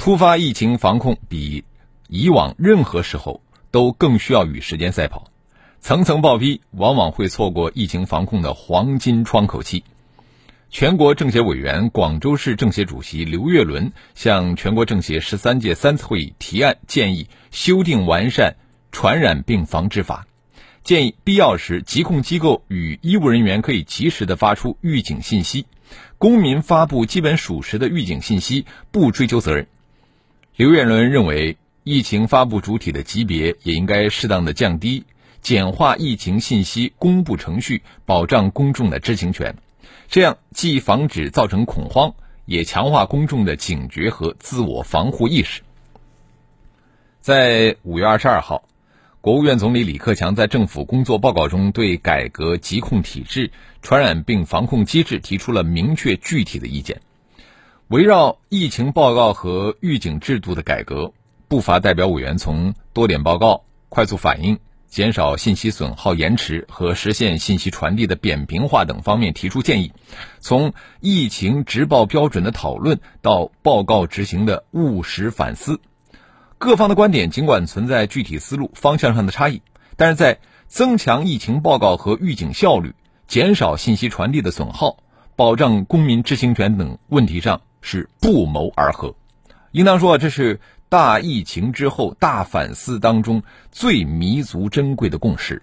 突发疫情防控比以往任何时候都更需要与时间赛跑。层层报批，往往会错过疫情防控的黄金窗口期。全国政协委员、广州市政协主席刘月伦向全国政协十三届三次会议提案，建议修订完善传染病防治法，建议必要时疾控机构与医务人员可以及时的发出预警信息，公民发布基本属实的预警信息不追究责任。刘远伦认为，疫情发布主体的级别也应该适当的降低。简化疫情信息公布程序，保障公众的知情权，这样既防止造成恐慌，也强化公众的警觉和自我防护意识。在五月二十二号，国务院总理李克强在政府工作报告中对改革疾控体制、传染病防控机制提出了明确具体的意见。围绕疫情报告和预警制度的改革，不乏代表委员从多点报告、快速反应。减少信息损耗延迟和实现信息传递的扁平化等方面提出建议，从疫情直报标准的讨论到报告执行的务实反思，各方的观点尽管存在具体思路方向上的差异，但是在增强疫情报告和预警效率、减少信息传递的损耗、保障公民知情权等问题上是不谋而合，应当说这是。大疫情之后，大反思当中最弥足珍贵的共识。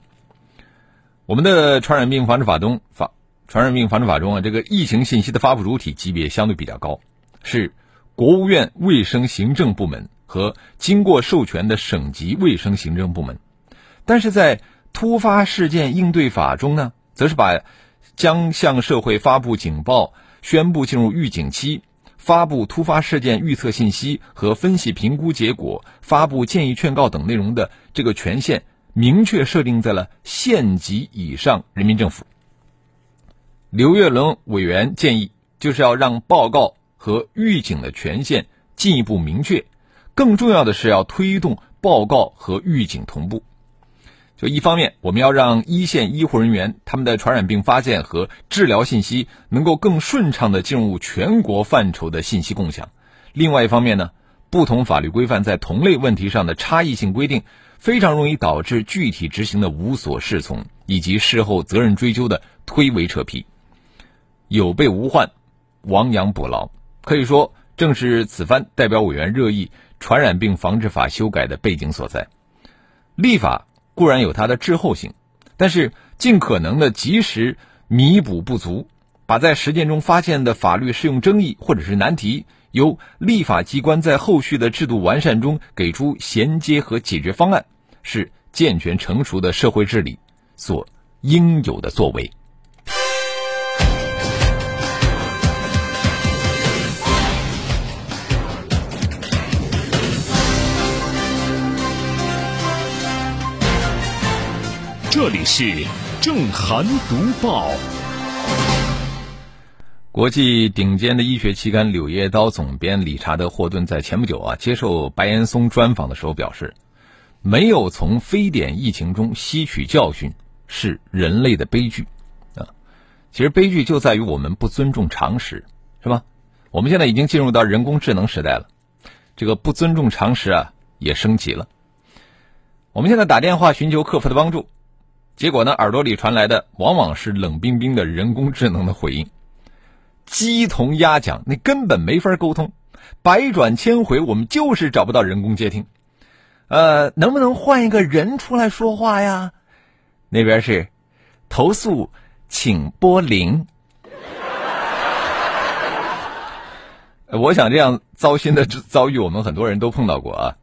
我们的传染病防治法中，法传染病防治法中啊，这个疫情信息的发布主体级别相对比较高，是国务院卫生行政部门和经过授权的省级卫生行政部门。但是在突发事件应对法中呢，则是把将向社会发布警报、宣布进入预警期。发布突发事件预测信息和分析评估结果，发布建议劝告等内容的这个权限，明确设定在了县级以上人民政府。刘月伦委员建议，就是要让报告和预警的权限进一步明确，更重要的是要推动报告和预警同步。就一方面，我们要让一线医护人员他们的传染病发现和治疗信息能够更顺畅的进入全国范畴的信息共享；另外一方面呢，不同法律规范在同类问题上的差异性规定，非常容易导致具体执行的无所适从，以及事后责任追究的推诿扯皮。有备无患，亡羊补牢，可以说正是此番代表委员热议传染病防治法修改的背景所在。立法。固然有它的滞后性，但是尽可能的及时弥补不足，把在实践中发现的法律适用争议或者是难题，由立法机关在后续的制度完善中给出衔接和解决方案，是健全成熟的社会治理所应有的作为。这里是正涵读报。国际顶尖的医学期刊《柳叶刀》总编理查德·霍顿在前不久啊接受白岩松专访的时候表示，没有从非典疫情中吸取教训是人类的悲剧啊。其实悲剧就在于我们不尊重常识，是吧？我们现在已经进入到人工智能时代了，这个不尊重常识啊也升级了。我们现在打电话寻求客服的帮助。结果呢？耳朵里传来的往往是冷冰冰的人工智能的回应，鸡同鸭讲，那根本没法沟通。百转千回，我们就是找不到人工接听。呃，能不能换一个人出来说话呀？那边是投诉，请拨零。我想这样糟心的遭遇，我们很多人都碰到过啊。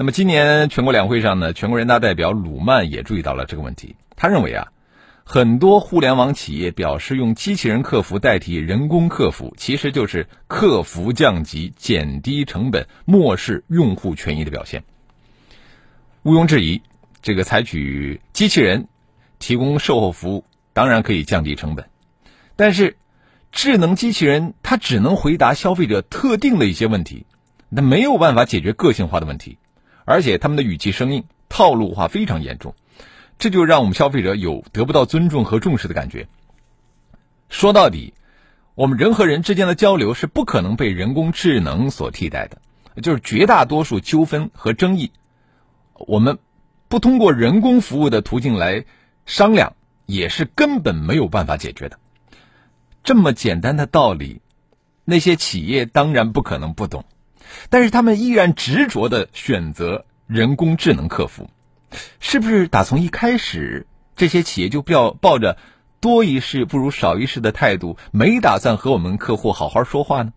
那么今年全国两会上呢，全国人大代表鲁曼也注意到了这个问题。他认为啊，很多互联网企业表示用机器人客服代替人工客服，其实就是客服降级、减低成本、漠视用户权益的表现。毋庸置疑，这个采取机器人提供售后服务，当然可以降低成本。但是，智能机器人它只能回答消费者特定的一些问题，那没有办法解决个性化的问题，而且他们的语气生硬、套路化非常严重，这就让我们消费者有得不到尊重和重视的感觉。说到底，我们人和人之间的交流是不可能被人工智能所替代的，就是绝大多数纠纷和争议。我们不通过人工服务的途径来商量，也是根本没有办法解决的。这么简单的道理，那些企业当然不可能不懂，但是他们依然执着的选择人工智能客服，是不是打从一开始，这些企业就不要抱着多一事不如少一事的态度，没打算和我们客户好好说话呢？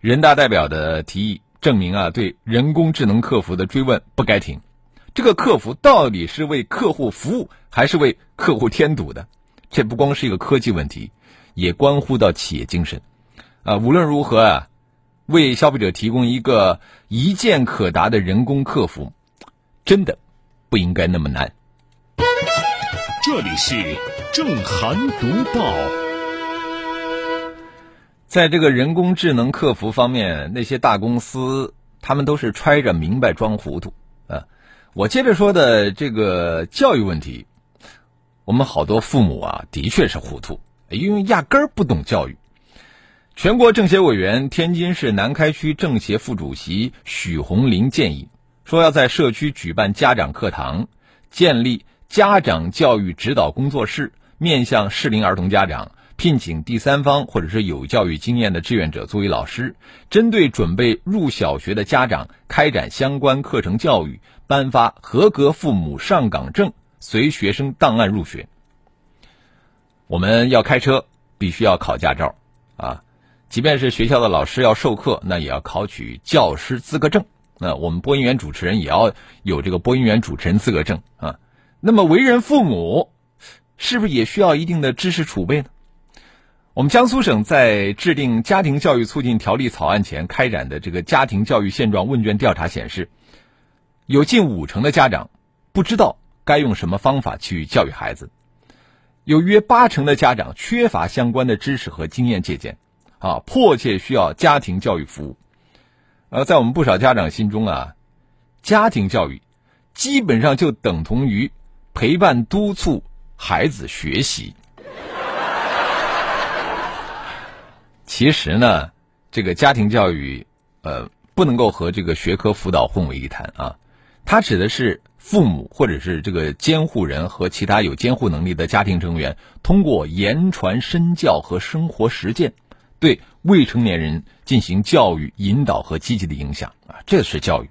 人大代表的提议。证明啊，对人工智能客服的追问不该停。这个客服到底是为客户服务，还是为客户添堵的？这不光是一个科技问题，也关乎到企业精神。啊，无论如何啊，为消费者提供一个一键可达的人工客服，真的不应该那么难。这里是正涵读报。在这个人工智能客服方面，那些大公司他们都是揣着明白装糊涂啊！我接着说的这个教育问题，我们好多父母啊，的确是糊涂，因为压根儿不懂教育。全国政协委员、天津市南开区政协副主席许红林建议说，要在社区举办家长课堂，建立家长教育指导工作室，面向适龄儿童家长。聘请第三方或者是有教育经验的志愿者作为老师，针对准备入小学的家长开展相关课程教育，颁发合格父母上岗证，随学生档案入学。我们要开车，必须要考驾照啊！即便是学校的老师要授课，那也要考取教师资格证。那我们播音员主持人也要有这个播音员主持人资格证啊。那么为人父母，是不是也需要一定的知识储备呢？我们江苏省在制定家庭教育促进条例草案前开展的这个家庭教育现状问卷调查显示，有近五成的家长不知道该用什么方法去教育孩子，有约八成的家长缺乏相关的知识和经验借鉴，啊，迫切需要家庭教育服务。呃，在我们不少家长心中啊，家庭教育基本上就等同于陪伴督促孩子学习。其实呢，这个家庭教育，呃，不能够和这个学科辅导混为一谈啊。它指的是父母或者是这个监护人和其他有监护能力的家庭成员，通过言传身教和生活实践，对未成年人进行教育引导和积极的影响啊，这是教育。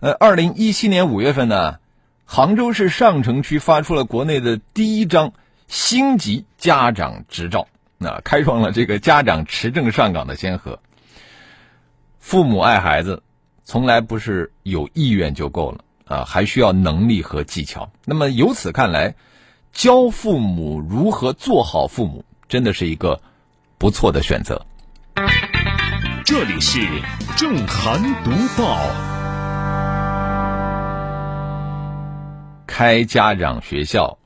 呃，二零一七年五月份呢，杭州市上城区发出了国内的第一张星级家长执照。那开创了这个家长持证上岗的先河。父母爱孩子，从来不是有意愿就够了啊，还需要能力和技巧。那么由此看来，教父母如何做好父母，真的是一个不错的选择。这里是正涵读报，开家长学校，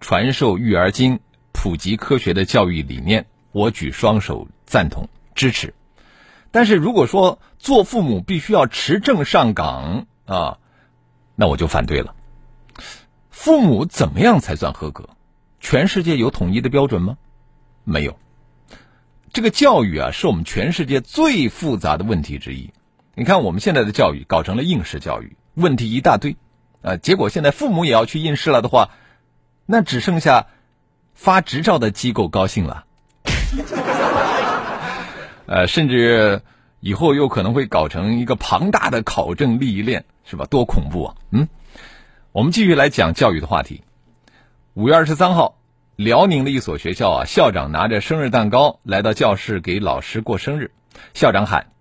传授育儿经。普及科学的教育理念，我举双手赞同支持。但是如果说做父母必须要持证上岗啊，那我就反对了。父母怎么样才算合格？全世界有统一的标准吗？没有。这个教育啊，是我们全世界最复杂的问题之一。你看我们现在的教育搞成了应试教育，问题一大堆啊。结果现在父母也要去应试了的话，那只剩下。发执照的机构高兴了，呃，甚至以后又可能会搞成一个庞大的考证利益链，是吧？多恐怖啊！嗯，我们继续来讲教育的话题。五月二十三号，辽宁的一所学校啊，校长拿着生日蛋糕来到教室给老师过生日，校长喊：“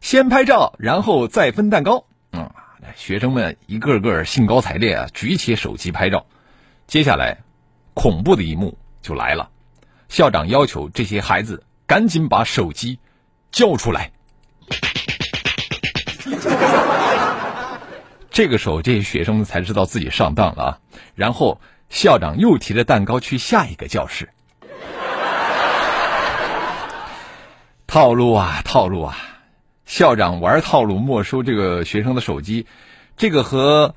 先拍照，然后再分蛋糕。”嗯，学生们一个个兴高采烈啊，举起手机拍照。接下来。恐怖的一幕就来了，校长要求这些孩子赶紧把手机交出来。这个时候，这些学生们才知道自己上当了啊！然后校长又提着蛋糕去下一个教室。套路啊，套路啊！校长玩套路，没收这个学生的手机，这个和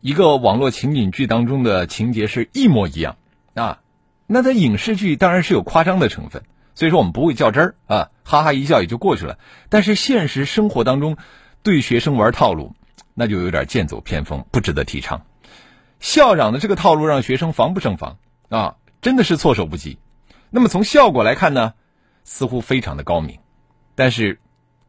一个网络情景剧当中的情节是一模一样啊。那在影视剧当然是有夸张的成分，所以说我们不会较真儿啊，哈哈一笑也就过去了。但是现实生活当中，对学生玩套路。那就有点剑走偏锋，不值得提倡。校长的这个套路让学生防不胜防啊，真的是措手不及。那么从效果来看呢，似乎非常的高明，但是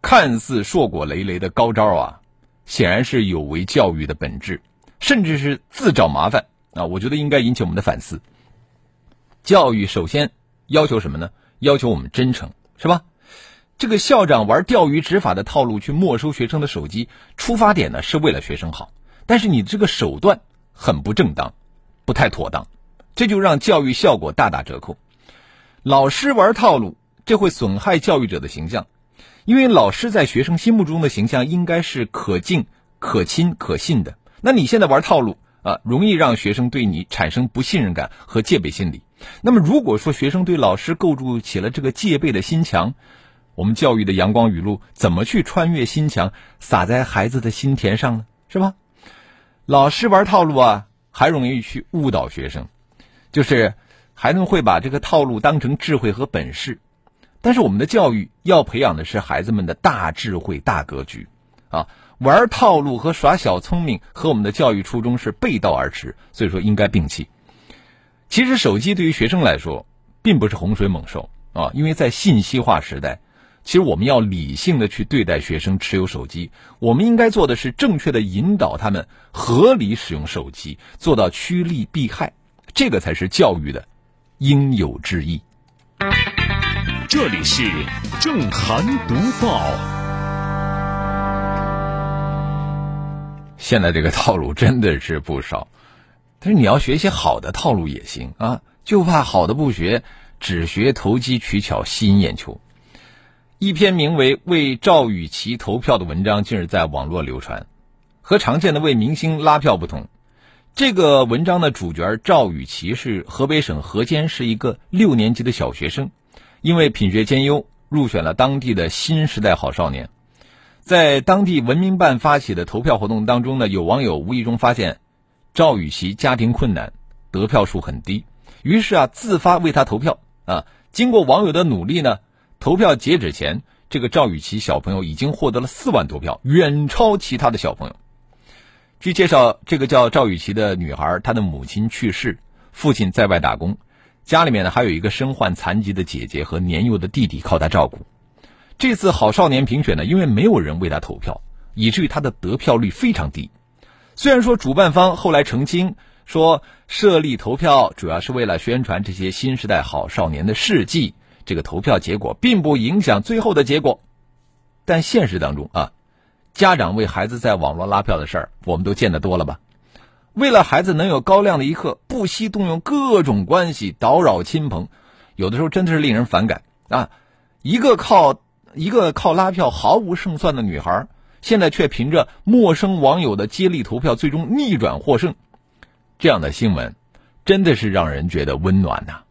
看似硕果累累的高招啊，显然是有违教育的本质，甚至是自找麻烦啊！我觉得应该引起我们的反思。教育首先要求什么呢？要求我们真诚，是吧？这个校长玩钓鱼执法的套路去没收学生的手机，出发点呢是为了学生好，但是你这个手段很不正当，不太妥当，这就让教育效果大打折扣。老师玩套路，这会损害教育者的形象，因为老师在学生心目中的形象应该是可敬、可亲、可信的。那你现在玩套路啊，容易让学生对你产生不信任感和戒备心理。那么如果说学生对老师构筑起了这个戒备的心墙，我们教育的阳光雨露怎么去穿越心墙，洒在孩子的心田上呢？是吧？老师玩套路啊，还容易去误导学生，就是孩子们会把这个套路当成智慧和本事。但是我们的教育要培养的是孩子们的大智慧、大格局啊！玩套路和耍小聪明和我们的教育初衷是背道而驰，所以说应该摒弃。其实手机对于学生来说并不是洪水猛兽啊，因为在信息化时代。其实我们要理性的去对待学生持有手机，我们应该做的是正确的引导他们合理使用手机，做到趋利避害，这个才是教育的应有之义。这里是正涵读报。现在这个套路真的是不少，但是你要学一些好的套路也行啊，就怕好的不学，只学投机取巧吸引眼球。一篇名为《为赵雨琪投票》的文章近日在网络流传。和常见的为明星拉票不同，这个文章的主角赵雨琪是河北省河间市一个六年级的小学生，因为品学兼优，入选了当地的新时代好少年。在当地文明办发起的投票活动当中呢，有网友无意中发现赵雨琪家庭困难，得票数很低，于是啊自发为他投票啊。经过网友的努力呢。投票截止前，这个赵雨琪小朋友已经获得了四万多票，远超其他的小朋友。据介绍，这个叫赵雨琪的女孩，她的母亲去世，父亲在外打工，家里面呢还有一个身患残疾的姐姐和年幼的弟弟靠她照顾。这次好少年评选呢，因为没有人为他投票，以至于他的得票率非常低。虽然说主办方后来澄清说，设立投票主要是为了宣传这些新时代好少年的事迹。这个投票结果并不影响最后的结果，但现实当中啊，家长为孩子在网络拉票的事儿，我们都见得多了吧？为了孩子能有高亮的一刻，不惜动用各种关系叨扰亲朋，有的时候真的是令人反感啊！一个靠一个靠拉票毫无胜算的女孩，现在却凭着陌生网友的接力投票，最终逆转获胜，这样的新闻，真的是让人觉得温暖呐。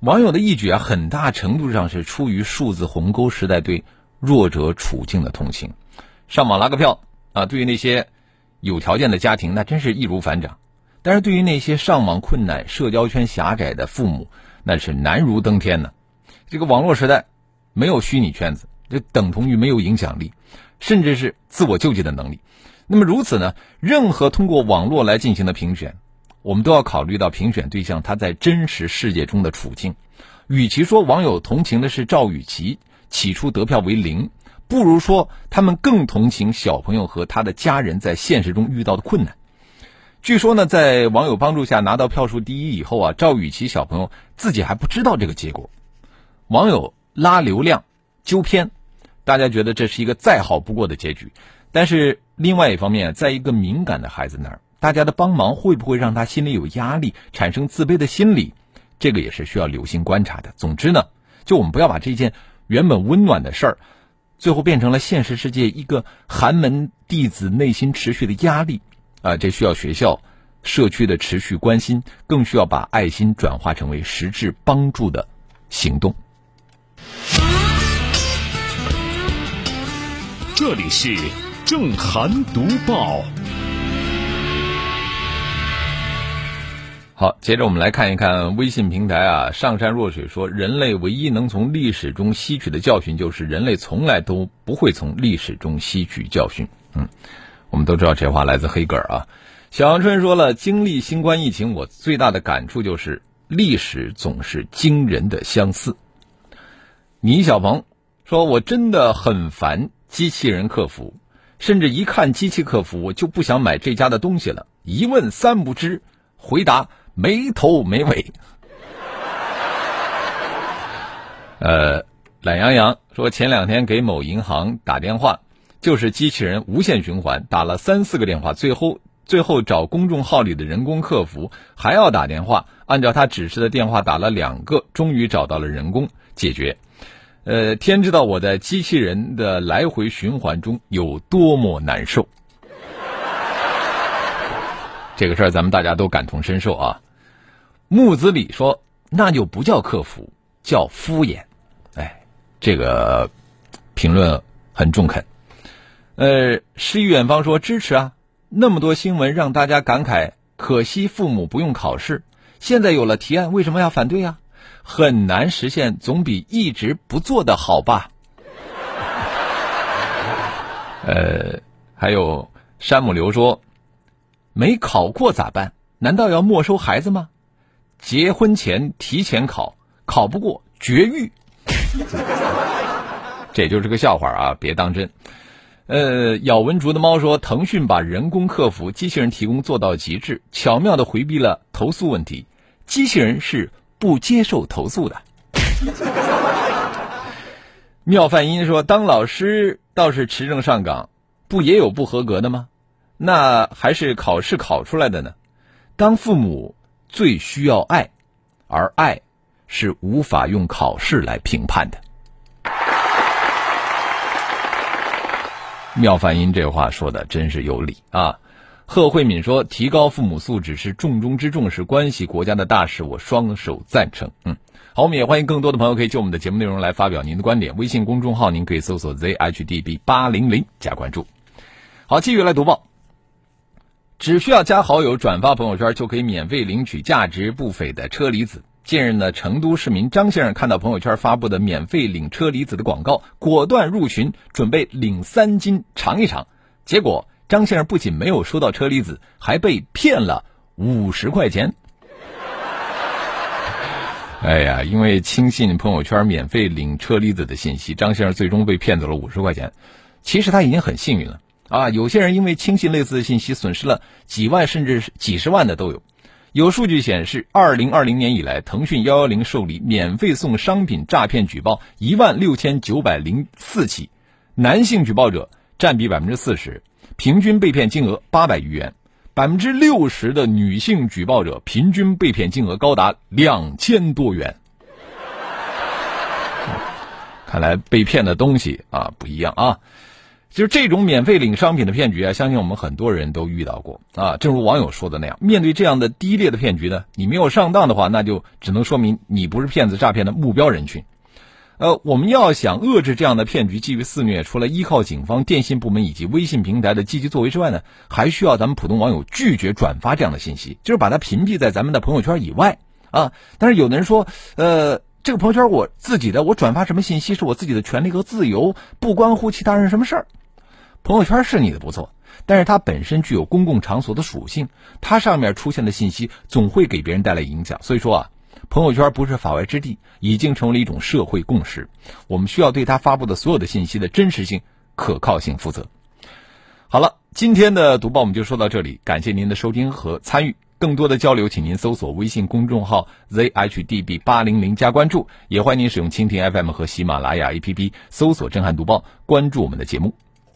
网友的一举啊，很大程度上是出于数字鸿沟时代对弱者处境的同情。上网拉个票啊，对于那些有条件的家庭，那真是易如反掌；但是对于那些上网困难、社交圈狭窄的父母，那是难如登天呢。这个网络时代没有虚拟圈子，就等同于没有影响力，甚至是自我救济的能力。那么如此呢？任何通过网络来进行的评选。我们都要考虑到评选对象他在真实世界中的处境。与其说网友同情的是赵雨琪起初得票为零，不如说他们更同情小朋友和他的家人在现实中遇到的困难。据说呢，在网友帮助下拿到票数第一以后啊，赵雨琪小朋友自己还不知道这个结果。网友拉流量纠偏，大家觉得这是一个再好不过的结局。但是另外一方面，在一个敏感的孩子那儿。大家的帮忙会不会让他心里有压力，产生自卑的心理？这个也是需要留心观察的。总之呢，就我们不要把这件原本温暖的事儿，最后变成了现实世界一个寒门弟子内心持续的压力啊！这需要学校、社区的持续关心，更需要把爱心转化成为实质帮助的行动。这里是正涵读报。好，接着我们来看一看微信平台啊。上善若水说，人类唯一能从历史中吸取的教训，就是人类从来都不会从历史中吸取教训。嗯，我们都知道这话来自黑格尔啊。小阳春说了，经历新冠疫情，我最大的感触就是历史总是惊人的相似。倪小鹏说，我真的很烦。机器人客服，甚至一看机器客服，我就不想买这家的东西了。一问三不知，回答没头没尾。呃，懒羊羊说前两天给某银行打电话，就是机器人无限循环，打了三四个电话，最后最后找公众号里的人工客服还要打电话，按照他指示的电话打了两个，终于找到了人工解决。呃，天知道我在机器人的来回循环中有多么难受。这个事儿咱们大家都感同身受啊。木子李说：“那就不叫客服，叫敷衍。”哎，这个评论很中肯。呃，诗与远方说支持啊。那么多新闻让大家感慨，可惜父母不用考试。现在有了提案，为什么要反对呀？很难实现，总比一直不做的好吧？呃，还有山姆流说，没考过咋办？难道要没收孩子吗？结婚前提前考，考不过绝育。这就是个笑话啊，别当真。呃，咬文竹的猫说，腾讯把人工客服机器人提供做到极致，巧妙的回避了投诉问题。机器人是。不接受投诉的。妙范音说：“当老师倒是持证上岗，不也有不合格的吗？那还是考试考出来的呢。当父母最需要爱，而爱是无法用考试来评判的。”妙梵音这话说的真是有理啊。贺慧敏说：“提高父母素质是重中之重，是关系国家的大事，我双手赞成。”嗯，好，我们也欢迎更多的朋友可以就我们的节目内容来发表您的观点。微信公众号您可以搜索 zhdb 八零零加关注。好，继续来读报。只需要加好友、转发朋友圈，就可以免费领取价值不菲的车厘子。近日呢，成都市民张先生看到朋友圈发布的免费领车厘子的广告，果断入群，准备领三斤尝一尝。结果。张先生不仅没有收到车厘子，还被骗了五十块钱。哎呀，因为轻信朋友圈免费领车厘子的信息，张先生最终被骗走了五十块钱。其实他已经很幸运了啊！有些人因为轻信类似的信息，损失了几万甚至几十万的都有。有数据显示，二零二零年以来，腾讯幺幺零受理免费送商品诈骗举报一万六千九百零四起，男性举报者占比百分之四十。平均被骗金额八百余元，百分之六十的女性举报者平均被骗金额高达两千多元。看来被骗的东西啊不一样啊，就是这种免费领商品的骗局啊，相信我们很多人都遇到过啊。正如网友说的那样，面对这样的低劣的骗局呢，你没有上当的话，那就只能说明你不是骗子诈骗的目标人群。呃，我们要想遏制这样的骗局继续肆虐，除了依靠警方、电信部门以及微信平台的积极作为之外呢，还需要咱们普通网友拒绝转发这样的信息，就是把它屏蔽在咱们的朋友圈以外啊。但是有的人说，呃，这个朋友圈我自己的，我转发什么信息是我自己的权利和自由，不关乎其他人什么事儿。朋友圈是你的不错，但是它本身具有公共场所的属性，它上面出现的信息总会给别人带来影响，所以说啊。朋友圈不是法外之地，已经成为了一种社会共识。我们需要对他发布的所有的信息的真实性、可靠性负责。好了，今天的读报我们就说到这里，感谢您的收听和参与。更多的交流，请您搜索微信公众号 zhdb 八零零加关注，也欢迎您使用蜻蜓 FM 和喜马拉雅 APP 搜索“震撼读报”，关注我们的节目。